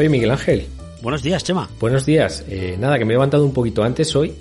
Oye, Miguel Ángel. Buenos días, Chema. Buenos días. Eh, nada, que me he levantado un poquito antes hoy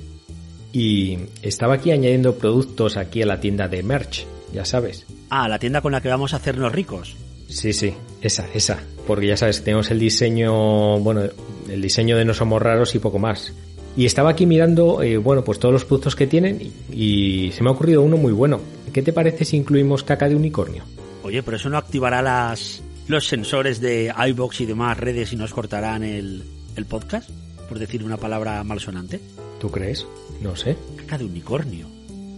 y estaba aquí añadiendo productos aquí a la tienda de merch, ya sabes. Ah, la tienda con la que vamos a hacernos ricos. Sí, sí, esa, esa. Porque ya sabes, tenemos el diseño, bueno, el diseño de No Somos Raros y poco más. Y estaba aquí mirando, eh, bueno, pues todos los productos que tienen y, y se me ha ocurrido uno muy bueno. ¿Qué te parece si incluimos caca de unicornio? Oye, pero eso no activará las los sensores de iBox y demás redes y nos cortarán el, el podcast, por decir una palabra malsonante. ¿Tú crees? No sé. Caca de unicornio.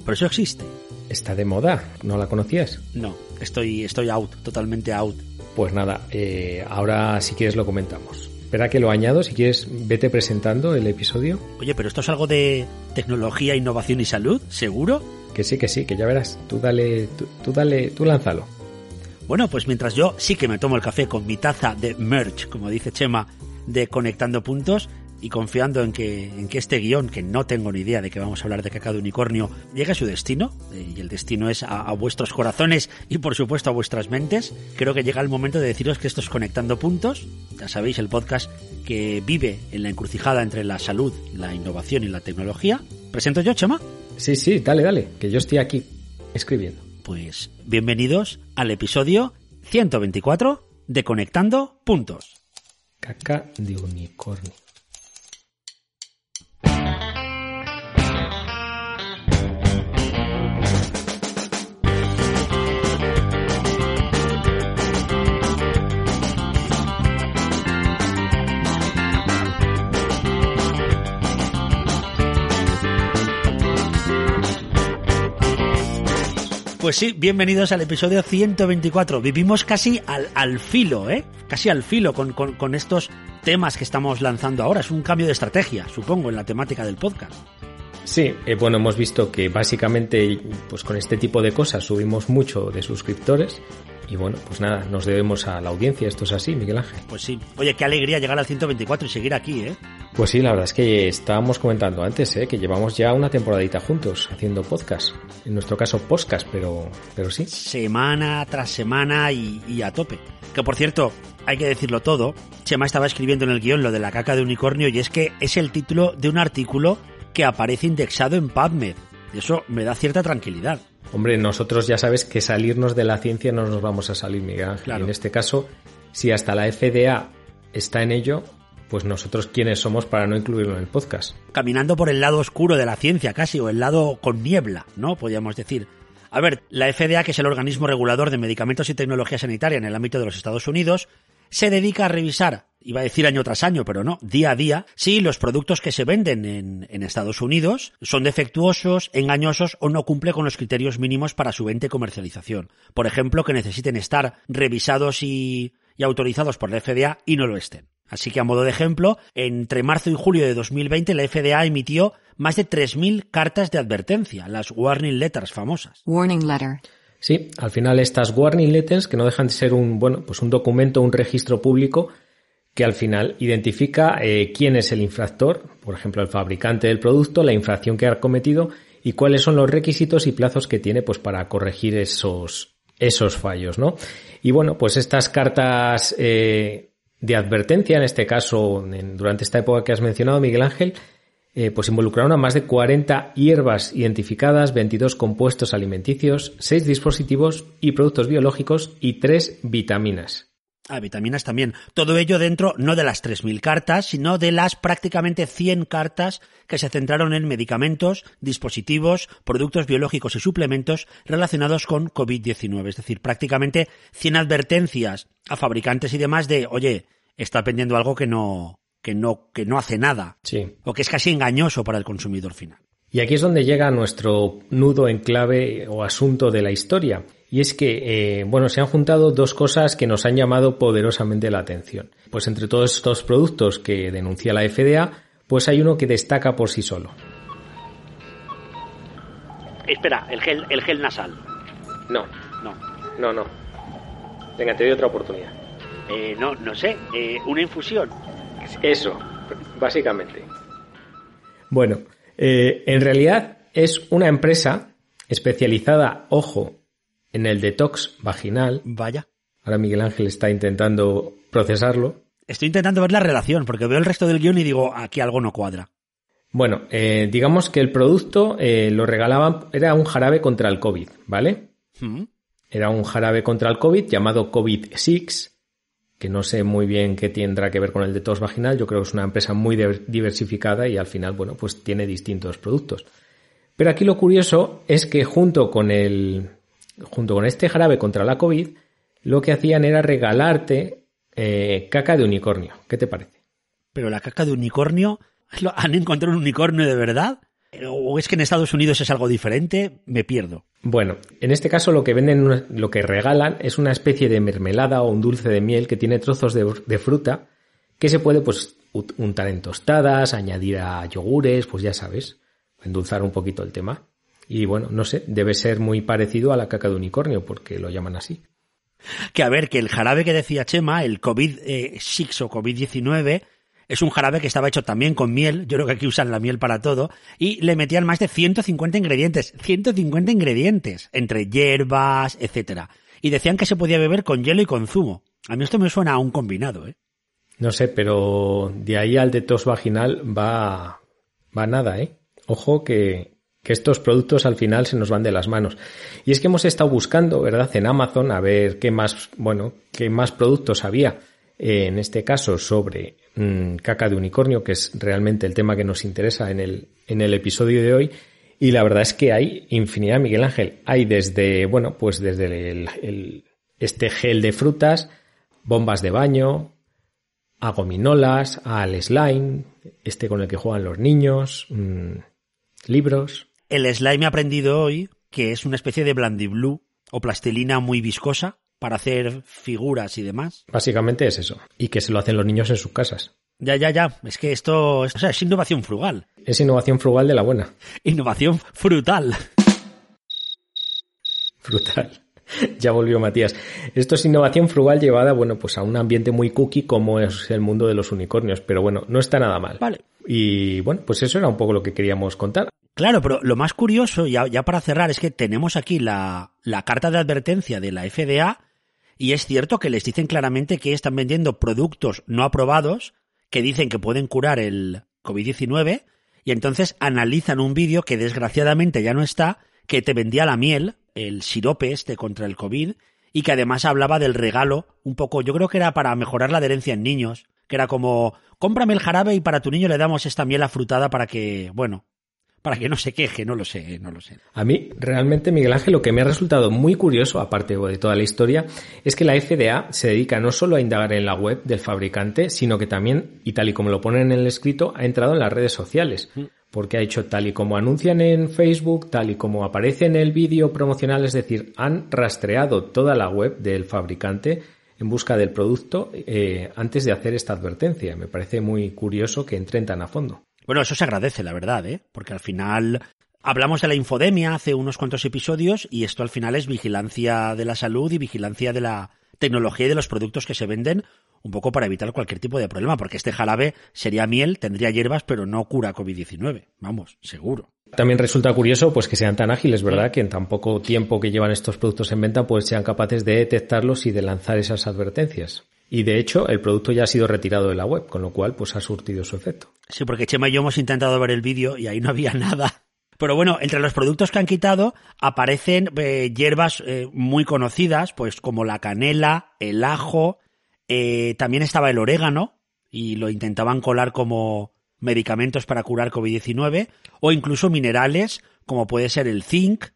Pero eso existe. Está de moda, ¿no la conocías? No, estoy, estoy out, totalmente out. Pues nada, eh, ahora si quieres lo comentamos. Espera que lo añado, si quieres vete presentando el episodio. Oye, pero esto es algo de tecnología, innovación y salud, ¿seguro? Que sí, que sí, que ya verás. Tú dale, tú, tú dale, tú lánzalo. Bueno, pues mientras yo sí que me tomo el café con mi taza de merch, como dice Chema, de Conectando Puntos, y confiando en que, en que este guion, que no tengo ni idea de que vamos a hablar de caca de unicornio, llegue a su destino, eh, y el destino es a, a, vuestros corazones y por supuesto a vuestras mentes, creo que llega el momento de deciros que esto es Conectando Puntos, ya sabéis, el podcast que vive en la encrucijada entre la salud, la innovación y la tecnología. ¿Presento yo, Chema? Sí, sí, dale, dale, que yo estoy aquí escribiendo. Pues bienvenidos al episodio 124 de Conectando Puntos. Caca de unicornio. Pues sí, bienvenidos al episodio 124. Vivimos casi al, al filo, ¿eh? Casi al filo con, con, estos temas que estamos lanzando ahora. Es un cambio de estrategia, supongo, en la temática del podcast. Sí, eh, bueno, hemos visto que básicamente, pues con este tipo de cosas subimos mucho de suscriptores. Y bueno, pues nada, nos debemos a la audiencia, esto es así, Miguel Ángel. Pues sí. Oye, qué alegría llegar al 124 y seguir aquí, ¿eh? Pues sí, la verdad es que estábamos comentando antes, ¿eh? que llevamos ya una temporadita juntos haciendo podcast. En nuestro caso, podcast, pero, pero sí. Semana tras semana y, y a tope. Que por cierto, hay que decirlo todo, Chema estaba escribiendo en el guion lo de la caca de unicornio y es que es el título de un artículo que aparece indexado en PubMed. Y eso me da cierta tranquilidad. Hombre, nosotros ya sabes que salirnos de la ciencia no nos vamos a salir, Miguel Ángel. Claro. En este caso, si hasta la FDA está en ello, pues nosotros quiénes somos para no incluirlo en el podcast. Caminando por el lado oscuro de la ciencia casi, o el lado con niebla, ¿no? Podríamos decir. A ver, la FDA, que es el organismo regulador de medicamentos y tecnología sanitaria en el ámbito de los Estados Unidos, se dedica a revisar, iba a decir año tras año, pero no, día a día, si los productos que se venden en, en, Estados Unidos son defectuosos, engañosos o no cumplen con los criterios mínimos para su venta y comercialización. Por ejemplo, que necesiten estar revisados y, y autorizados por la FDA y no lo estén. Así que a modo de ejemplo, entre marzo y julio de 2020 la FDA emitió más de 3.000 cartas de advertencia, las warning letters famosas. Warning letter. Sí, al final estas warning letters, que no dejan de ser un, bueno, pues un documento, un registro público, que al final identifica eh, quién es el infractor, por ejemplo, el fabricante del producto, la infracción que ha cometido y cuáles son los requisitos y plazos que tiene pues para corregir esos, esos fallos, ¿no? Y bueno, pues estas cartas eh, de advertencia, en este caso, durante esta época que has mencionado, Miguel Ángel, eh, pues involucraron a más de 40 hierbas identificadas, 22 compuestos alimenticios, 6 dispositivos y productos biológicos y 3 vitaminas. Ah, vitaminas también. Todo ello dentro no de las 3.000 cartas, sino de las prácticamente 100 cartas que se centraron en medicamentos, dispositivos, productos biológicos y suplementos relacionados con COVID-19. Es decir, prácticamente 100 advertencias a fabricantes y demás de, oye, está pendiendo algo que no, que no, que no hace nada. Sí. O que es casi engañoso para el consumidor final. Y aquí es donde llega nuestro nudo en clave o asunto de la historia. Y es que, eh, bueno, se han juntado dos cosas que nos han llamado poderosamente la atención. Pues entre todos estos productos que denuncia la FDA, pues hay uno que destaca por sí solo. Espera, el gel, el gel nasal. No, No. no, no. Venga, te doy otra oportunidad. Eh, no, no sé. Eh, una infusión. Eso, básicamente. Bueno, eh, en realidad es una empresa especializada, ojo, en el detox vaginal. Vaya. Ahora Miguel Ángel está intentando procesarlo. Estoy intentando ver la relación, porque veo el resto del guion y digo, aquí algo no cuadra. Bueno, eh, digamos que el producto eh, lo regalaban, era un jarabe contra el COVID, ¿vale? Mm. Era un jarabe contra el COVID llamado COVID-6, que no sé muy bien qué tendrá que ver con el de tos vaginal. Yo creo que es una empresa muy diversificada y al final, bueno, pues tiene distintos productos. Pero aquí lo curioso es que junto con el, junto con este jarabe contra la COVID, lo que hacían era regalarte eh, caca de unicornio. ¿Qué te parece? Pero la caca de unicornio, ¿han encontrado un unicornio de verdad? ¿O es que en Estados Unidos es algo diferente? Me pierdo. Bueno, en este caso lo que venden, lo que regalan es una especie de mermelada o un dulce de miel que tiene trozos de, de fruta que se puede pues untar en tostadas, añadir a yogures, pues ya sabes, endulzar un poquito el tema. Y bueno, no sé, debe ser muy parecido a la caca de unicornio porque lo llaman así. Que a ver, que el jarabe que decía Chema, el COVID-6 o COVID-19, es un jarabe que estaba hecho también con miel, yo creo que aquí usan la miel para todo, y le metían más de 150 ingredientes, 150 ingredientes, entre hierbas, etcétera. Y decían que se podía beber con hielo y con zumo. A mí esto me suena a un combinado, ¿eh? No sé, pero de ahí al de tos vaginal va, va nada, ¿eh? Ojo que, que estos productos al final se nos van de las manos. Y es que hemos estado buscando, ¿verdad?, en Amazon a ver qué más, bueno, qué más productos había en este caso sobre mm, caca de unicornio, que es realmente el tema que nos interesa en el, en el episodio de hoy. Y la verdad es que hay infinidad, Miguel Ángel. Hay desde, bueno, pues desde el, este gel de frutas, bombas de baño, a gominolas, al slime, este con el que juegan los niños, mm, libros. El slime he aprendido hoy que es una especie de blandiblue o plastilina muy viscosa para hacer figuras y demás. Básicamente es eso. Y que se lo hacen los niños en sus casas. Ya, ya, ya. Es que esto es, o sea, es innovación frugal. Es innovación frugal de la buena. Innovación frutal. Frutal. Ya volvió Matías. Esto es innovación frugal llevada, bueno, pues a un ambiente muy cookie como es el mundo de los unicornios. Pero bueno, no está nada mal. Vale. Y bueno, pues eso era un poco lo que queríamos contar. Claro, pero lo más curioso, ya, ya para cerrar, es que tenemos aquí la, la carta de advertencia de la FDA y es cierto que les dicen claramente que están vendiendo productos no aprobados que dicen que pueden curar el COVID-19 y entonces analizan un vídeo que desgraciadamente ya no está, que te vendía la miel, el sirope este contra el COVID, y que además hablaba del regalo, un poco, yo creo que era para mejorar la adherencia en niños, que era como, cómprame el jarabe y para tu niño le damos esta miel afrutada para que, bueno, para que no se queje, no lo sé, no lo sé. A mí, realmente, Miguel Ángel, lo que me ha resultado muy curioso, aparte de toda la historia, es que la FDA se dedica no solo a indagar en la web del fabricante, sino que también, y tal y como lo ponen en el escrito, ha entrado en las redes sociales. Mm. Porque ha hecho tal y como anuncian en Facebook, tal y como aparece en el vídeo promocional, es decir, han rastreado toda la web del fabricante en busca del producto eh, antes de hacer esta advertencia. Me parece muy curioso que entren tan a fondo. Bueno, eso se agradece, la verdad, ¿eh? Porque al final hablamos de la infodemia hace unos cuantos episodios y esto al final es vigilancia de la salud y vigilancia de la tecnología y de los productos que se venden un poco para evitar cualquier tipo de problema, porque este jarabe sería miel, tendría hierbas, pero no cura COVID-19. Vamos, seguro. También resulta curioso pues que sean tan ágiles, ¿verdad? Que en tan poco tiempo que llevan estos productos en venta pues sean capaces de detectarlos y de lanzar esas advertencias. Y de hecho, el producto ya ha sido retirado de la web, con lo cual pues ha surtido su efecto. Sí, porque Chema y yo hemos intentado ver el vídeo y ahí no había nada. Pero bueno, entre los productos que han quitado aparecen eh, hierbas eh, muy conocidas, pues como la canela, el ajo, eh, también estaba el orégano y lo intentaban colar como medicamentos para curar COVID-19 o incluso minerales como puede ser el zinc,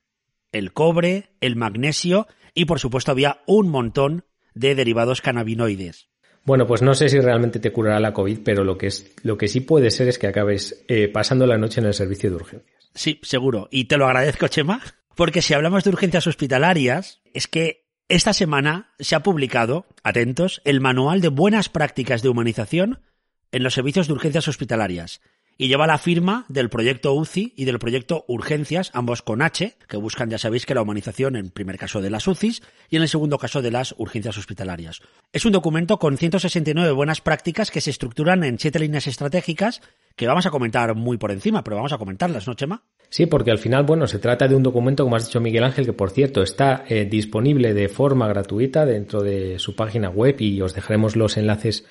el cobre, el magnesio y por supuesto había un montón de derivados cannabinoides. Bueno, pues no sé si realmente te curará la COVID, pero lo que, es, lo que sí puede ser es que acabes eh, pasando la noche en el servicio de urgencias. Sí, seguro. Y te lo agradezco, Chema, porque si hablamos de urgencias hospitalarias, es que esta semana se ha publicado, atentos, el Manual de Buenas Prácticas de Humanización en los Servicios de Urgencias Hospitalarias y lleva la firma del proyecto UCI y del proyecto Urgencias, ambos con H, que buscan, ya sabéis, que la humanización en primer caso de las UCIs y en el segundo caso de las urgencias hospitalarias. Es un documento con 169 buenas prácticas que se estructuran en siete líneas estratégicas que vamos a comentar muy por encima, pero vamos a comentarlas, ¿no, Chema? Sí, porque al final, bueno, se trata de un documento, como has dicho Miguel Ángel, que por cierto está eh, disponible de forma gratuita dentro de su página web y os dejaremos los enlaces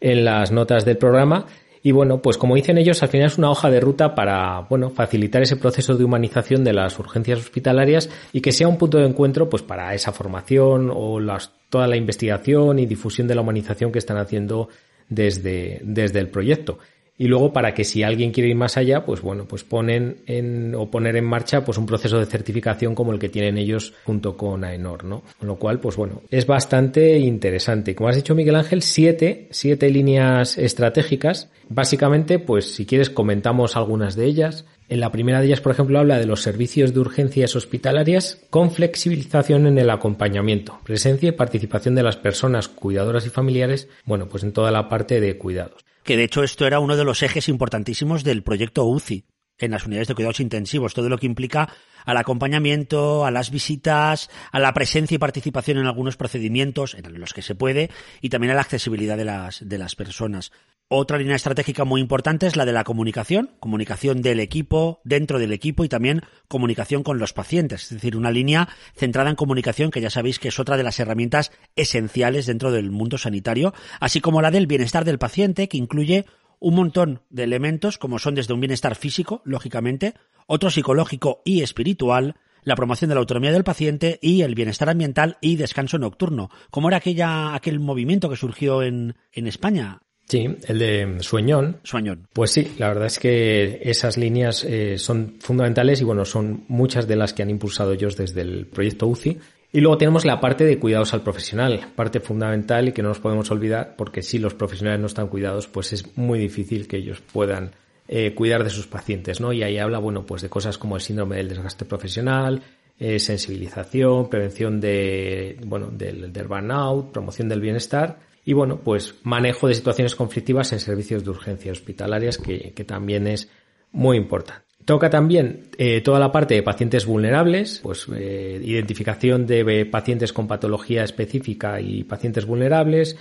en las notas del programa. Y bueno, pues como dicen ellos, al final es una hoja de ruta para, bueno, facilitar ese proceso de humanización de las urgencias hospitalarias y que sea un punto de encuentro, pues para esa formación o las, toda la investigación y difusión de la humanización que están haciendo desde, desde el proyecto. Y luego para que si alguien quiere ir más allá, pues bueno, pues ponen en, o poner en marcha pues un proceso de certificación como el que tienen ellos junto con AENOR, ¿no? Con lo cual, pues bueno, es bastante interesante. Como has dicho Miguel Ángel, siete, siete líneas estratégicas. Básicamente, pues si quieres comentamos algunas de ellas. En la primera de ellas, por ejemplo, habla de los servicios de urgencias hospitalarias con flexibilización en el acompañamiento, presencia y participación de las personas cuidadoras y familiares, bueno, pues en toda la parte de cuidados que de hecho esto era uno de los ejes importantísimos del proyecto UCI en las unidades de cuidados intensivos, todo lo que implica al acompañamiento, a las visitas, a la presencia y participación en algunos procedimientos en los que se puede y también a la accesibilidad de las, de las personas. Otra línea estratégica muy importante es la de la comunicación, comunicación del equipo, dentro del equipo y también comunicación con los pacientes, es decir, una línea centrada en comunicación que ya sabéis que es otra de las herramientas esenciales dentro del mundo sanitario, así como la del bienestar del paciente que incluye un montón de elementos como son desde un bienestar físico, lógicamente, otro psicológico y espiritual, la promoción de la autonomía del paciente y el bienestar ambiental y descanso nocturno, como era aquella, aquel movimiento que surgió en, en España Sí, el de Sueñón. Sueñón. Pues sí, la verdad es que esas líneas eh, son fundamentales y bueno, son muchas de las que han impulsado ellos desde el proyecto UCI. Y luego tenemos la parte de cuidados al profesional, parte fundamental y que no nos podemos olvidar porque si los profesionales no están cuidados, pues es muy difícil que ellos puedan eh, cuidar de sus pacientes, ¿no? Y ahí habla, bueno, pues de cosas como el síndrome del desgaste profesional, eh, sensibilización, prevención de, bueno, del, burnout, promoción del bienestar y bueno, pues manejo de situaciones conflictivas en servicios de urgencia hospitalarias, que, también es muy importante. Toca también eh, toda la parte de pacientes vulnerables, pues eh, identificación de pacientes con patología específica y pacientes vulnerables,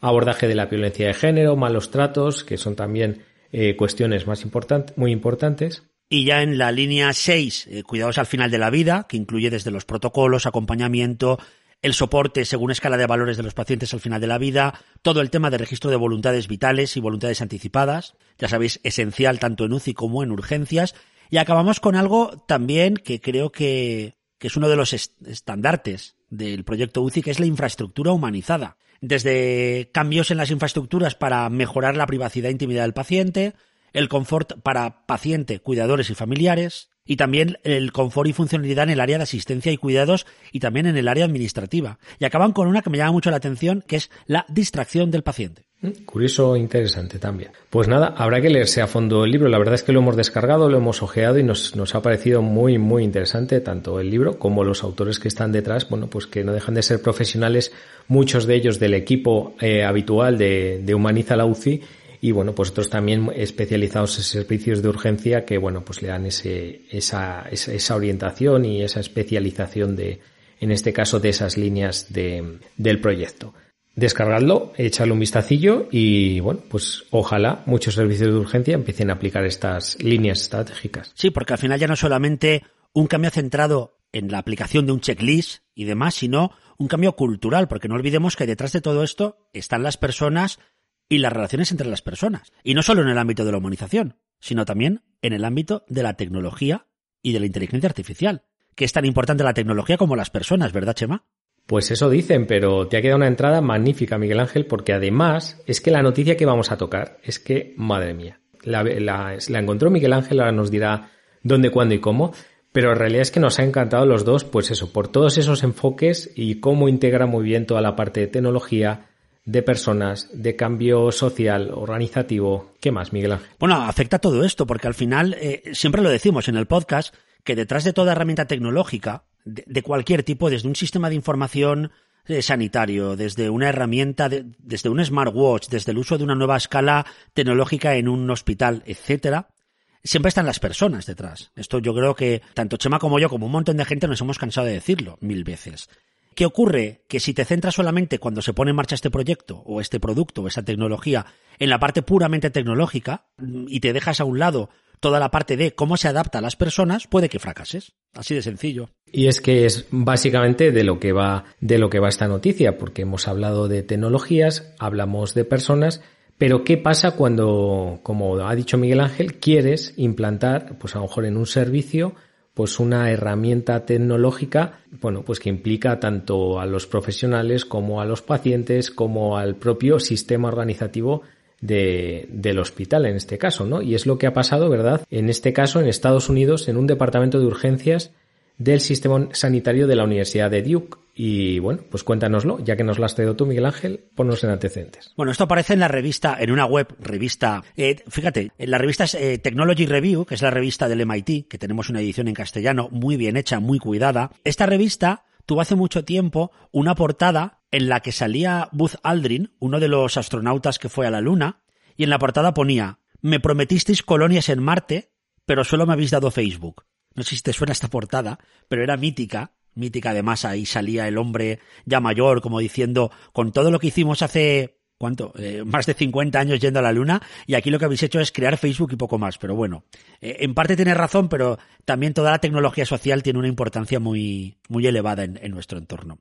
abordaje de la violencia de género, malos tratos, que son también eh, cuestiones más importantes, muy importantes. Y ya en la línea 6, cuidados al final de la vida, que incluye desde los protocolos, acompañamiento, el soporte según escala de valores de los pacientes al final de la vida, todo el tema de registro de voluntades vitales y voluntades anticipadas, ya sabéis, esencial tanto en UCI como en urgencias, y acabamos con algo también que creo que, es uno de los estandartes del proyecto UCI, que es la infraestructura humanizada. Desde cambios en las infraestructuras para mejorar la privacidad e intimidad del paciente, el confort para paciente, cuidadores y familiares, y también el confort y funcionalidad en el área de asistencia y cuidados y también en el área administrativa. Y acaban con una que me llama mucho la atención, que es la distracción del paciente. Mm, curioso e interesante también. Pues nada, habrá que leerse a fondo el libro. La verdad es que lo hemos descargado, lo hemos ojeado y nos, ha parecido muy, muy interesante tanto el libro como los autores que están detrás, bueno, pues que no dejan de ser profesionales, muchos de ellos del equipo eh, habitual de, Humaniza la UCI y bueno, pues otros también especializados en servicios de urgencia que bueno, pues le dan ese, esa, esa, orientación y esa especialización de, en este caso, de esas líneas de, del proyecto. Descargadlo, echarle un vistacillo y bueno, pues ojalá muchos servicios de urgencia empiecen a aplicar estas líneas estratégicas. Sí, porque al final ya no solamente un cambio centrado en la aplicación de un checklist y demás, sino un cambio cultural, porque no olvidemos que detrás de todo esto están las personas y las relaciones entre las personas. Y no solo en el ámbito de la humanización, sino también en el ámbito de la tecnología y de la inteligencia artificial, que es tan importante la tecnología como las personas, ¿verdad, Chema? Pues eso dicen, pero te ha quedado una entrada magnífica, Miguel Ángel, porque además es que la noticia que vamos a tocar es que, madre mía, la, la, la encontró Miguel Ángel, ahora nos dirá dónde, cuándo y cómo, pero en realidad es que nos ha encantado los dos, pues eso, por todos esos enfoques y cómo integra muy bien toda la parte de tecnología, de personas, de cambio social, organizativo. ¿Qué más, Miguel Ángel? Bueno, afecta todo esto, porque al final, eh, siempre lo decimos en el podcast, que detrás de toda herramienta tecnológica, de, cualquier tipo, desde un sistema de información eh, sanitario, desde una herramienta, desde un smartwatch, desde el uso de una nueva escala tecnológica en un hospital, etcétera, siempre están las personas detrás. Esto yo creo que tanto Chema como yo, como un montón de gente, nos hemos cansado de decirlo mil veces. ¿Qué ocurre? Que si te centras solamente cuando se pone en marcha este proyecto o este producto o esta tecnología en la parte puramente tecnológica y te dejas a un lado toda la parte de cómo se adapta a las personas, puede que fracases. Así de sencillo. Y es que es básicamente de lo que va, de lo que va esta noticia, porque hemos hablado de tecnologías, hablamos de personas, Pero ¿qué pasa cuando, como ha dicho Miguel Ángel, quieres implantar, pues a lo mejor en un servicio, pues una herramienta tecnológica, bueno, pues que implica tanto a los profesionales como a los pacientes, como al propio sistema organizativo de, del hospital en este caso, ¿no? Y es lo que ha pasado, ¿verdad? En este caso, en Estados Unidos, en un departamento de urgencias del sistema sanitario de la Universidad de Duke. Y bueno, pues cuéntanoslo, ya que nos lo has traído tú, Miguel Ángel, ponnos en antecedentes. Bueno, esto aparece en la revista, en una web, revista, eh, fíjate, en la revista eh, Technology Review, que es la revista del MIT, que tenemos una edición en castellano muy bien hecha, muy cuidada. Esta revista tuvo hace mucho tiempo una portada en la que salía Buzz Aldrin, uno de los astronautas que fue a la Luna, y en la portada ponía, me prometisteis colonias en Marte, pero solo me habéis dado Facebook. No sé si te suena esta portada, pero era mítica, mítica de masa, y salía el hombre ya mayor como diciendo, con todo lo que hicimos hace ¿cuánto? Eh, más de 50 años yendo a la luna y aquí lo que habéis hecho es crear Facebook y poco más. Pero bueno, eh, en parte tienes razón, pero también toda la tecnología social tiene una importancia muy, muy elevada en, en nuestro entorno.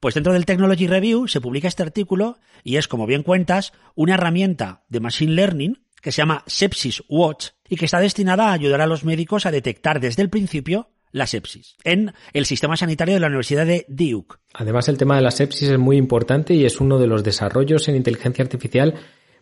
Pues dentro del Technology Review se publica este artículo y es, como bien cuentas, una herramienta de Machine Learning que se llama Sepsis Watch y que está destinada a ayudar a los médicos a detectar desde el principio la sepsis en el sistema sanitario de la Universidad de Duke. Además, el tema de la sepsis es muy importante y es uno de los desarrollos en inteligencia artificial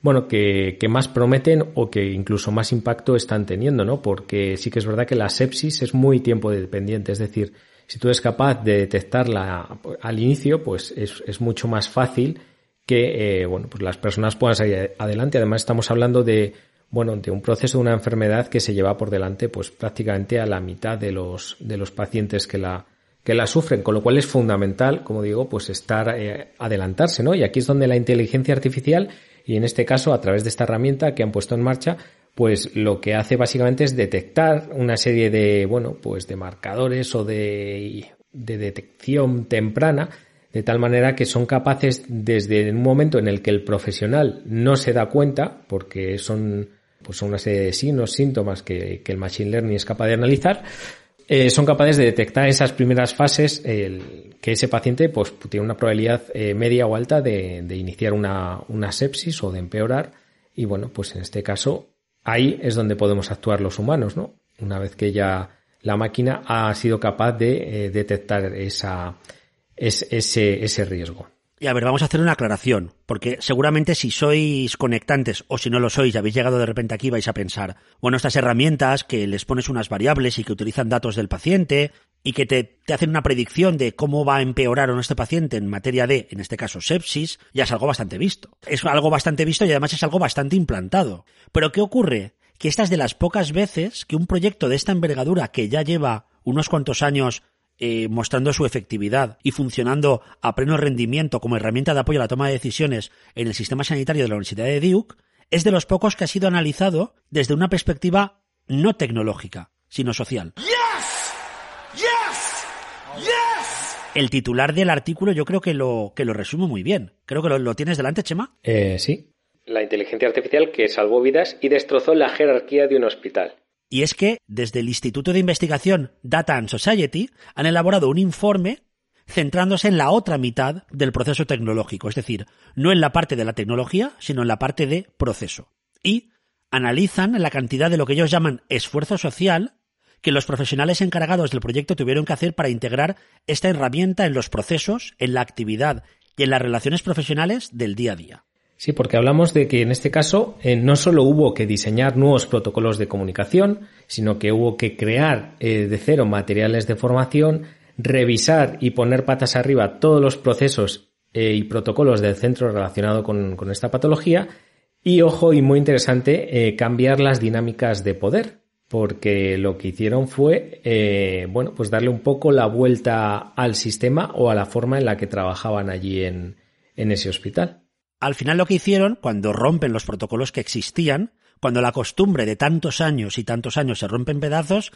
bueno, que, que, más prometen o que incluso más impacto están teniendo, ¿no? Porque sí que es verdad que la sepsis es muy tiempo dependiente, es decir, si tú eres capaz de detectarla al inicio, pues es, es mucho más fácil que, eh, bueno, pues las personas puedan salir adelante. Además, estamos hablando de bueno, de un proceso de una enfermedad que se lleva por delante pues prácticamente a la mitad de los, de los pacientes que la, que la sufren, con lo cual es fundamental, como digo, pues estar, eh, adelantarse, ¿no? Y aquí es donde la inteligencia artificial, y en este caso a través de esta herramienta que han puesto en marcha, pues lo que hace básicamente es detectar una serie de, bueno, pues de marcadores o de, de detección temprana, de tal manera que son capaces desde un momento en el que el profesional no se da cuenta, porque son pues son una serie de signos, síntomas que, el Machine Learning es capaz de analizar, eh, son capaces de detectar esas primeras fases el, que ese paciente pues, tiene una probabilidad eh, media o alta de, iniciar una, una, sepsis o de empeorar. Y bueno, pues en este caso, ahí es donde podemos actuar los humanos, ¿no? Una vez que ya la máquina ha sido capaz de eh, detectar esa, ese, ese riesgo. Y a ver, vamos a hacer una aclaración, porque seguramente si sois conectantes o si no lo sois y habéis llegado de repente aquí vais a pensar, bueno, estas herramientas que les pones unas variables y que utilizan datos del paciente y que te, te hacen una predicción de cómo va a empeorar o no este paciente en materia de, en este caso, sepsis, ya es algo bastante visto. Es algo bastante visto y además es algo bastante implantado. Pero ¿qué ocurre? Que esta es de las pocas veces que un proyecto de esta envergadura que ya lleva unos cuantos años eh, mostrando su efectividad y funcionando a pleno rendimiento como herramienta de apoyo a la toma de decisiones en el sistema sanitario de la Universidad de Duke, es de los pocos que ha sido analizado desde una perspectiva no tecnológica, sino social. El titular del artículo yo creo que lo, que lo resume muy bien. Creo que lo, lo tienes delante, Chema. Eh, sí. La inteligencia artificial que salvó vidas y destrozó la jerarquía de un hospital. Y es que desde el Instituto de Investigación Data and Society han elaborado un informe centrándose en la otra mitad del proceso tecnológico, es decir, no en la parte de la tecnología, sino en la parte de proceso. Y analizan la cantidad de lo que ellos llaman esfuerzo social que los profesionales encargados del proyecto tuvieron que hacer para integrar esta herramienta en los procesos, en la actividad y en las relaciones profesionales del día a día. Sí, porque hablamos de que en este caso eh, no solo hubo que diseñar nuevos protocolos de comunicación, sino que hubo que crear eh, de cero materiales de formación, revisar y poner patas arriba todos los procesos eh, y protocolos del centro relacionado con, esta patología y, ojo, y muy interesante, cambiar las dinámicas de poder, porque lo que hicieron fue, bueno, pues darle un poco la vuelta al sistema o a la forma en la que trabajaban allí en ese hospital. Al final lo que hicieron, cuando rompen los protocolos que existían, cuando la costumbre de tantos años y tantos años se rompe en pedazos,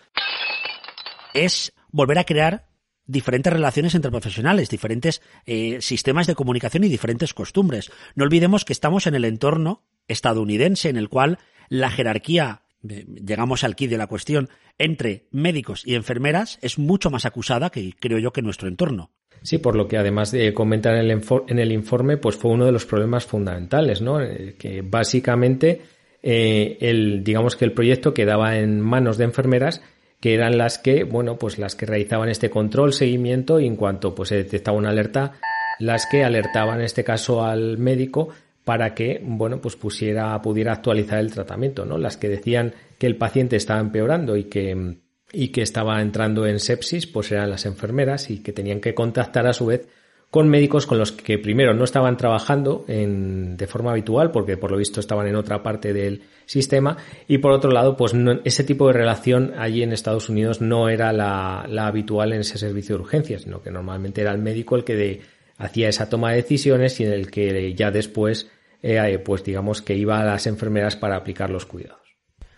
es volver a crear diferentes relaciones entre profesionales, diferentes eh, sistemas de comunicación y diferentes costumbres. No olvidemos que estamos en el entorno estadounidense en el cual la jerarquía, eh, llegamos al quid de la cuestión, entre médicos y enfermeras es mucho más acusada que creo yo que nuestro entorno. Sí, por lo que además de comentar en el, en el informe, pues fue uno de los problemas fundamentales, ¿no? Eh, que básicamente eh, el, digamos que el proyecto quedaba en manos de enfermeras que eran las que, bueno, pues las que realizaban este control, seguimiento y en cuanto pues se detectaba una alerta, las que alertaban en este caso al médico para que, bueno, pues pusiera, pudiera actualizar el tratamiento, ¿no? Las que decían que el paciente estaba empeorando y que, y que estaba entrando en sepsis, pues eran las enfermeras y que tenían que contactar a su vez con médicos con los que primero no estaban trabajando en, de forma habitual porque por lo visto estaban en otra parte del sistema y por otro lado pues ese tipo de relación allí en Estados Unidos no era la, habitual en ese servicio de urgencias sino que normalmente era el médico el que hacía esa toma de decisiones y en el que ya después eh, pues digamos que iba a las enfermeras para aplicar los cuidados.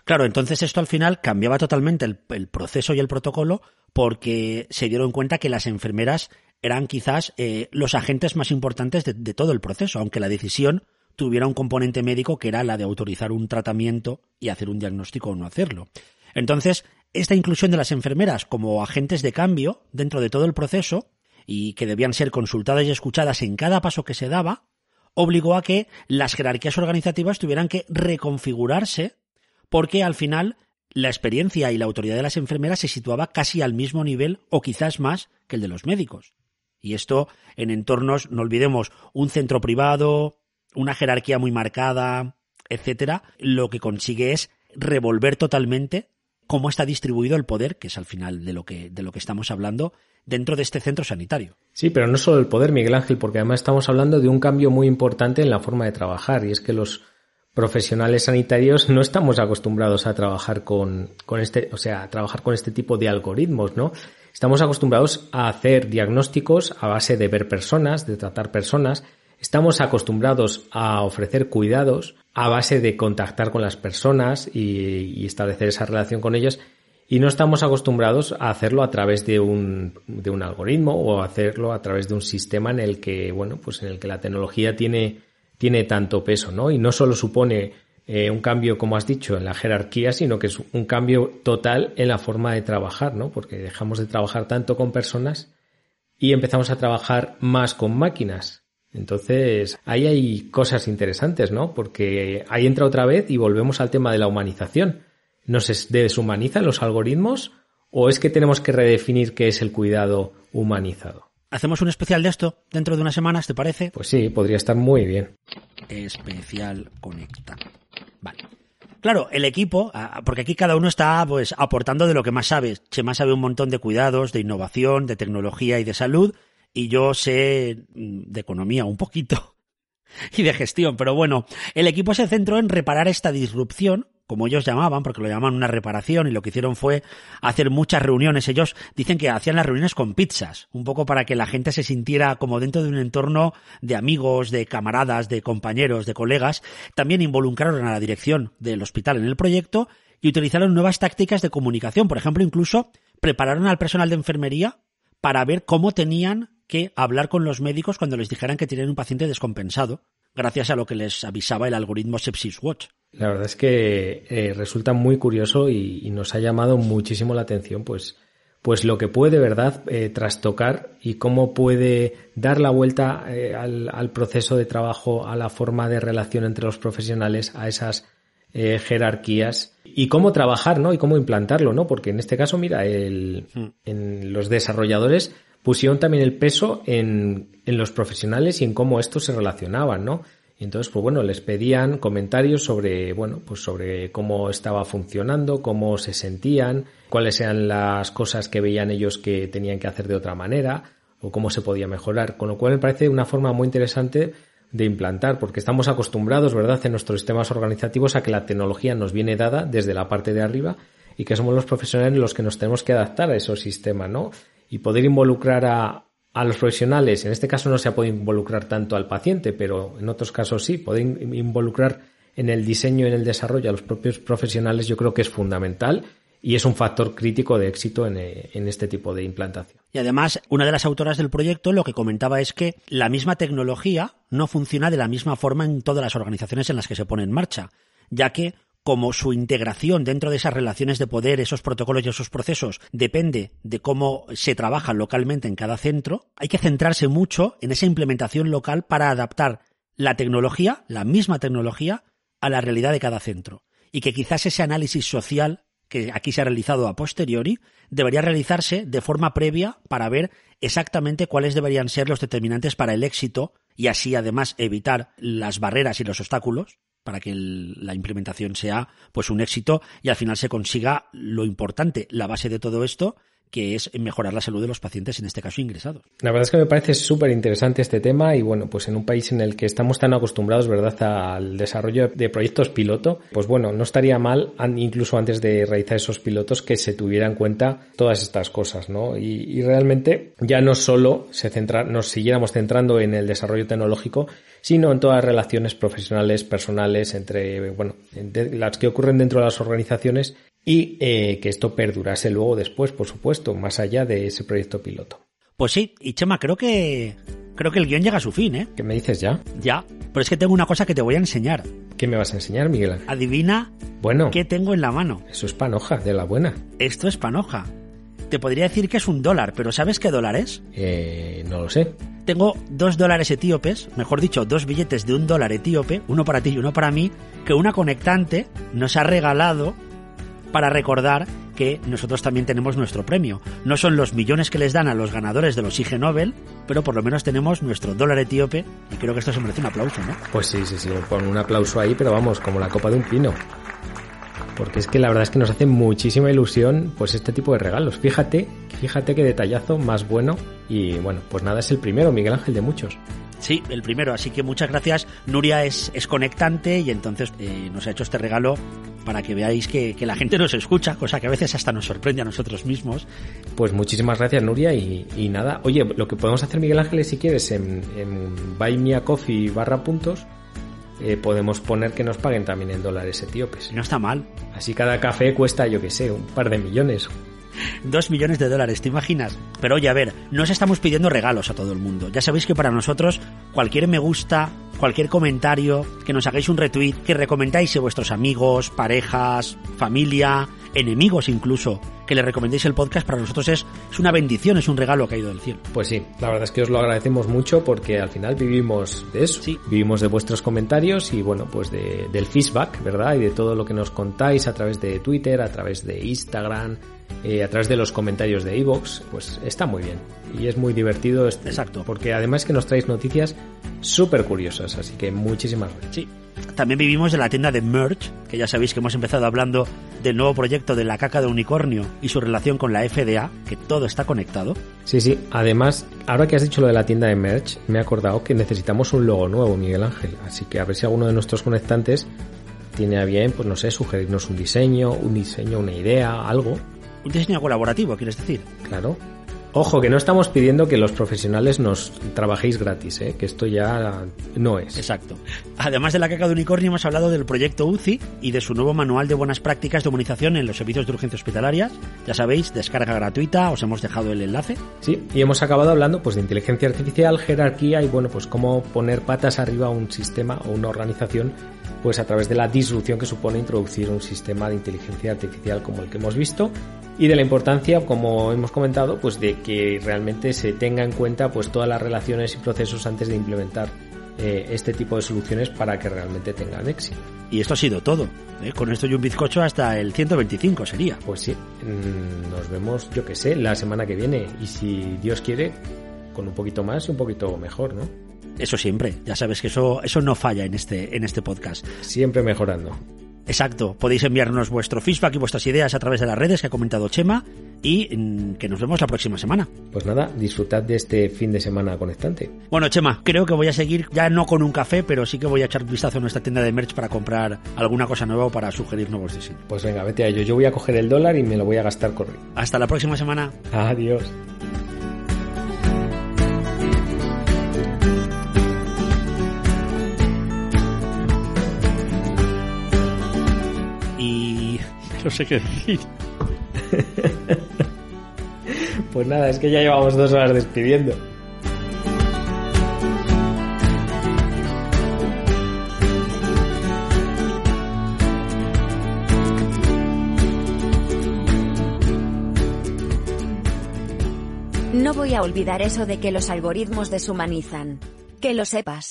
Claro, entonces esto al final cambiaba totalmente el, proceso y el protocolo porque se dieron cuenta que las enfermeras eran quizás eh, los agentes más importantes de todo el proceso, aunque la decisión tuviera un componente médico que era la de autorizar un tratamiento y hacer un diagnóstico o no hacerlo. Entonces, esta inclusión de las enfermeras como agentes de cambio dentro de todo el proceso y que debían ser consultadas y escuchadas en cada paso que se daba, obligó a que las jerarquías organizativas tuvieran que reconfigurarse porque al final la experiencia y la autoridad de las enfermeras se situaba casi al mismo nivel o quizás más que el de los médicos. Y esto en entornos, no olvidemos, un centro privado, una jerarquía muy marcada, etcétera, lo que consigue es revolver totalmente cómo está distribuido el poder, que es al final de lo que, de lo que estamos hablando, dentro de este centro sanitario. Sí, pero no solo el poder, Miguel Ángel, porque además estamos hablando de un cambio muy importante en la forma de trabajar, y es que los profesionales sanitarios no estamos acostumbrados a trabajar con, con este, o sea, a trabajar con este tipo de algoritmos, ¿no? Estamos acostumbrados a hacer diagnósticos a base de ver personas, de tratar personas. Estamos acostumbrados a ofrecer cuidados a base de contactar con las personas y, establecer esa relación con ellas. Y no estamos acostumbrados a hacerlo a través de un, de un algoritmo o hacerlo a través de un sistema en el que, bueno, pues en el que la tecnología tiene, tiene tanto peso, ¿no? Y no solo supone eh, un cambio, como has dicho, en la jerarquía, sino que es un cambio total en la forma de trabajar, ¿no? Porque dejamos de trabajar tanto con personas y empezamos a trabajar más con máquinas. Entonces, ahí hay cosas interesantes, ¿no? Porque ahí entra otra vez y volvemos al tema de la humanización. ¿Nos deshumanizan los algoritmos o es que tenemos que redefinir qué es el cuidado humanizado? ¿Hacemos un especial de esto dentro de unas semanas, te parece? Pues sí, podría estar muy bien. Especial Conecta. Vale. Claro, el equipo, porque aquí cada uno está pues aportando de lo que más sabe. Chema sabe un montón de cuidados, de innovación, de tecnología y de salud, y yo sé mm, de economía un poquito y de gestión, pero bueno, el equipo se centró en reparar esta disrupción como ellos llamaban, porque lo llamaban una reparación, y lo que hicieron fue hacer muchas reuniones. Ellos dicen que hacían las reuniones con pizzas, un poco para que la gente se sintiera como dentro de un entorno de amigos, de camaradas, de compañeros, de colegas. También involucraron a la dirección del hospital en el proyecto y utilizaron nuevas tácticas de comunicación. Por ejemplo, incluso prepararon al personal de enfermería para ver cómo tenían que hablar con los médicos cuando les dijeran que tenían un paciente descompensado, gracias a lo que les avisaba el algoritmo Sepsis Watch. La verdad es que eh, resulta muy curioso y, nos ha llamado muchísimo la atención, pues, pues lo que puede, ¿verdad?, eh, trastocar y cómo puede dar la vuelta eh, al, al, proceso de trabajo, a la forma de relación entre los profesionales, a esas jerarquías y cómo trabajar, ¿no? Y cómo implantarlo, ¿no? Porque en este caso, mira, el, hmm. en los desarrolladores pusieron también el peso en, en los profesionales y en cómo estos se relacionaban, ¿no? Y entonces, pues bueno, les pedían comentarios sobre, bueno, pues sobre cómo estaba funcionando, cómo se sentían, cuáles eran las cosas que veían ellos que tenían que hacer de otra manera, o cómo se podía mejorar. Con lo cual me parece una forma muy interesante de implantar, porque estamos acostumbrados, ¿verdad?, en nuestros sistemas organizativos a que la tecnología nos viene dada desde la parte de arriba y que somos los profesionales los que nos tenemos que adaptar a esos sistemas, ¿no? Y poder involucrar a, a los profesionales, en este caso no se ha podido involucrar tanto al paciente, pero en otros casos sí, poder involucrar en el diseño y en el desarrollo a los propios profesionales yo creo que es fundamental y es un factor crítico de éxito en, en, este tipo de implantación. Y además, una de las autoras del proyecto lo que comentaba es que la misma tecnología no funciona de la misma forma en todas las organizaciones en las que se pone en marcha, ya que como su integración dentro de esas relaciones de poder, esos protocolos y esos procesos, depende de cómo se trabaja localmente en cada centro, hay que centrarse mucho en esa implementación local para adaptar la tecnología, la misma tecnología, a la realidad de cada centro. Y que quizás ese análisis social que aquí se ha realizado a posteriori, debería realizarse de forma previa para ver exactamente cuáles deberían ser los determinantes para el éxito y así además evitar las barreras y los obstáculos para que la implementación sea pues un éxito y al final se consiga lo importante, la base de todo esto, que es mejorar la salud de los pacientes, en este caso ingresados. La verdad es que me parece súper interesante este tema y bueno, pues en un país en el que estamos tan acostumbrados, ¿verdad?, al desarrollo de proyectos piloto, pues bueno, no estaría mal, incluso antes de realizar esos pilotos, que se tuviera en cuenta todas estas cosas, ¿no? Y, realmente ya no solo se centra, nos siguiéramos centrando en el desarrollo tecnológico, sino en todas las relaciones profesionales, personales, entre, bueno, las que ocurren dentro de las organizaciones y eh, que esto perdurase luego después, por supuesto, más allá de ese proyecto piloto. Pues sí, y Chema, creo que creo que el guion llega a su fin, ¿eh? ¿Qué me dices ya? Ya, pero es que tengo una cosa que te voy a enseñar. ¿Qué me vas a enseñar, Miguel Ángel? Adivina bueno, qué tengo en la mano. Eso es panoja, de la buena. Esto es panoja. Te podría decir que es un dólar, pero ¿sabes qué dólar es? Eh, no lo sé. Tengo dos dólares etíopes, mejor dicho, dos billetes de un dólar etíope, uno para ti y uno para mí, que una conectante nos ha regalado para recordar que nosotros también tenemos nuestro premio. No son los millones que les dan a los ganadores de los IG Nobel, pero por lo menos tenemos nuestro dólar etíope y creo que esto se merece un aplauso, ¿no? Pues sí, sí, sí, pon un aplauso ahí, pero vamos, como la copa de un pino. Porque es que la verdad es que nos hace muchísima ilusión pues este tipo de regalos. Fíjate, fíjate qué detallazo más bueno y bueno, pues nada, es el primero, Miguel Ángel, de muchos. Sí, el primero, así que muchas gracias. Nuria es, es conectante y entonces eh, nos ha hecho este regalo para que veáis que, la gente nos escucha, cosa que a veces hasta nos sorprende a nosotros mismos. Pues muchísimas gracias, Nuria, y, nada. Oye, lo que podemos hacer, Miguel Ángel, si quieres, en, en Buy Me a Coffee barra puntos, eh, podemos poner que nos paguen también en dólares etíopes. No está mal. Así cada café cuesta, yo que sé, un par de millones. Dos millones de dólares, ¿te imaginas? Pero oye, a ver, no os estamos pidiendo regalos a todo el mundo. Ya sabéis que para nosotros cualquier me gusta, cualquier comentario, que nos hagáis un retweet, que recomendáis a vuestros amigos, parejas, familia, enemigos incluso, que le recomendéis el podcast para nosotros es, es una bendición, es un regalo caído del cielo. Pues sí, la verdad es que os lo agradecemos mucho porque al final vivimos de eso, sí. vivimos de vuestros comentarios y bueno, pues de, del feedback, ¿verdad? Y de todo lo que nos contáis a través de Twitter, a través de Instagram, eh, a través de los comentarios de Evox, pues está muy bien. Y es muy divertido. Este, Exacto. Porque además que nos traéis noticias súper curiosas, así que muchísimas gracias. Sí. También vivimos de la tienda de Merch, que ya sabéis que hemos empezado hablando del nuevo proyecto de la caca de unicornio y su relación con la FDA, que todo está conectado. Sí, sí. Además, ahora que has dicho lo de la tienda de Merch, me he acordado que necesitamos un logo nuevo, Miguel Ángel. Así que a ver si alguno de nuestros conectantes tiene a bien, pues no sé, sugerirnos un diseño, un diseño, una idea, algo. Un diseño colaborativo, quieres decir. Claro. Ojo, que no estamos pidiendo que los profesionales nos trabajéis gratis, ¿eh? que esto ya no es. Exacto. Además de la caca de unicornio, hemos hablado del proyecto UCI y de su nuevo manual de buenas prácticas de humanización en los servicios de urgencia hospitalarias. Ya sabéis, descarga gratuita, os hemos dejado el enlace. Sí, y hemos acabado hablando pues de inteligencia artificial, jerarquía y bueno, pues cómo poner patas arriba a un sistema o una organización pues a través de la disrupción que supone introducir un sistema de inteligencia artificial como el que hemos visto y de la importancia, como hemos comentado, pues de que realmente se tenga en cuenta pues todas las relaciones y procesos antes de implementar eh, este tipo de soluciones para que realmente tengan éxito. Y esto ha sido todo. ¿eh? Con esto y un bizcocho hasta el 125 sería. Pues sí, mm, nos vemos, yo que sé, la semana que viene. Y si Dios quiere, con un poquito más y un poquito mejor, ¿no? Eso siempre, ya sabes que eso, eso no falla en este, en este podcast. Siempre mejorando. Exacto, podéis enviarnos vuestro feedback y vuestras ideas a través de las redes que ha comentado Chema y mm, que nos vemos la próxima semana. Pues nada, disfrutad de este fin de semana conectante. Bueno, Chema, creo que voy a seguir ya no con un café, pero sí que voy a echar un vistazo a nuestra tienda de merch para comprar alguna cosa nueva o para sugerir nuevos diseños. Pues venga, vete a ello. Yo voy a coger el dólar y me lo voy a gastar corriendo. Hasta la próxima semana. Adiós. no sé qué decir. pues nada, es que ya llevamos dos horas despidiendo. No voy a olvidar eso de que los algoritmos deshumanizan. Que lo sepas.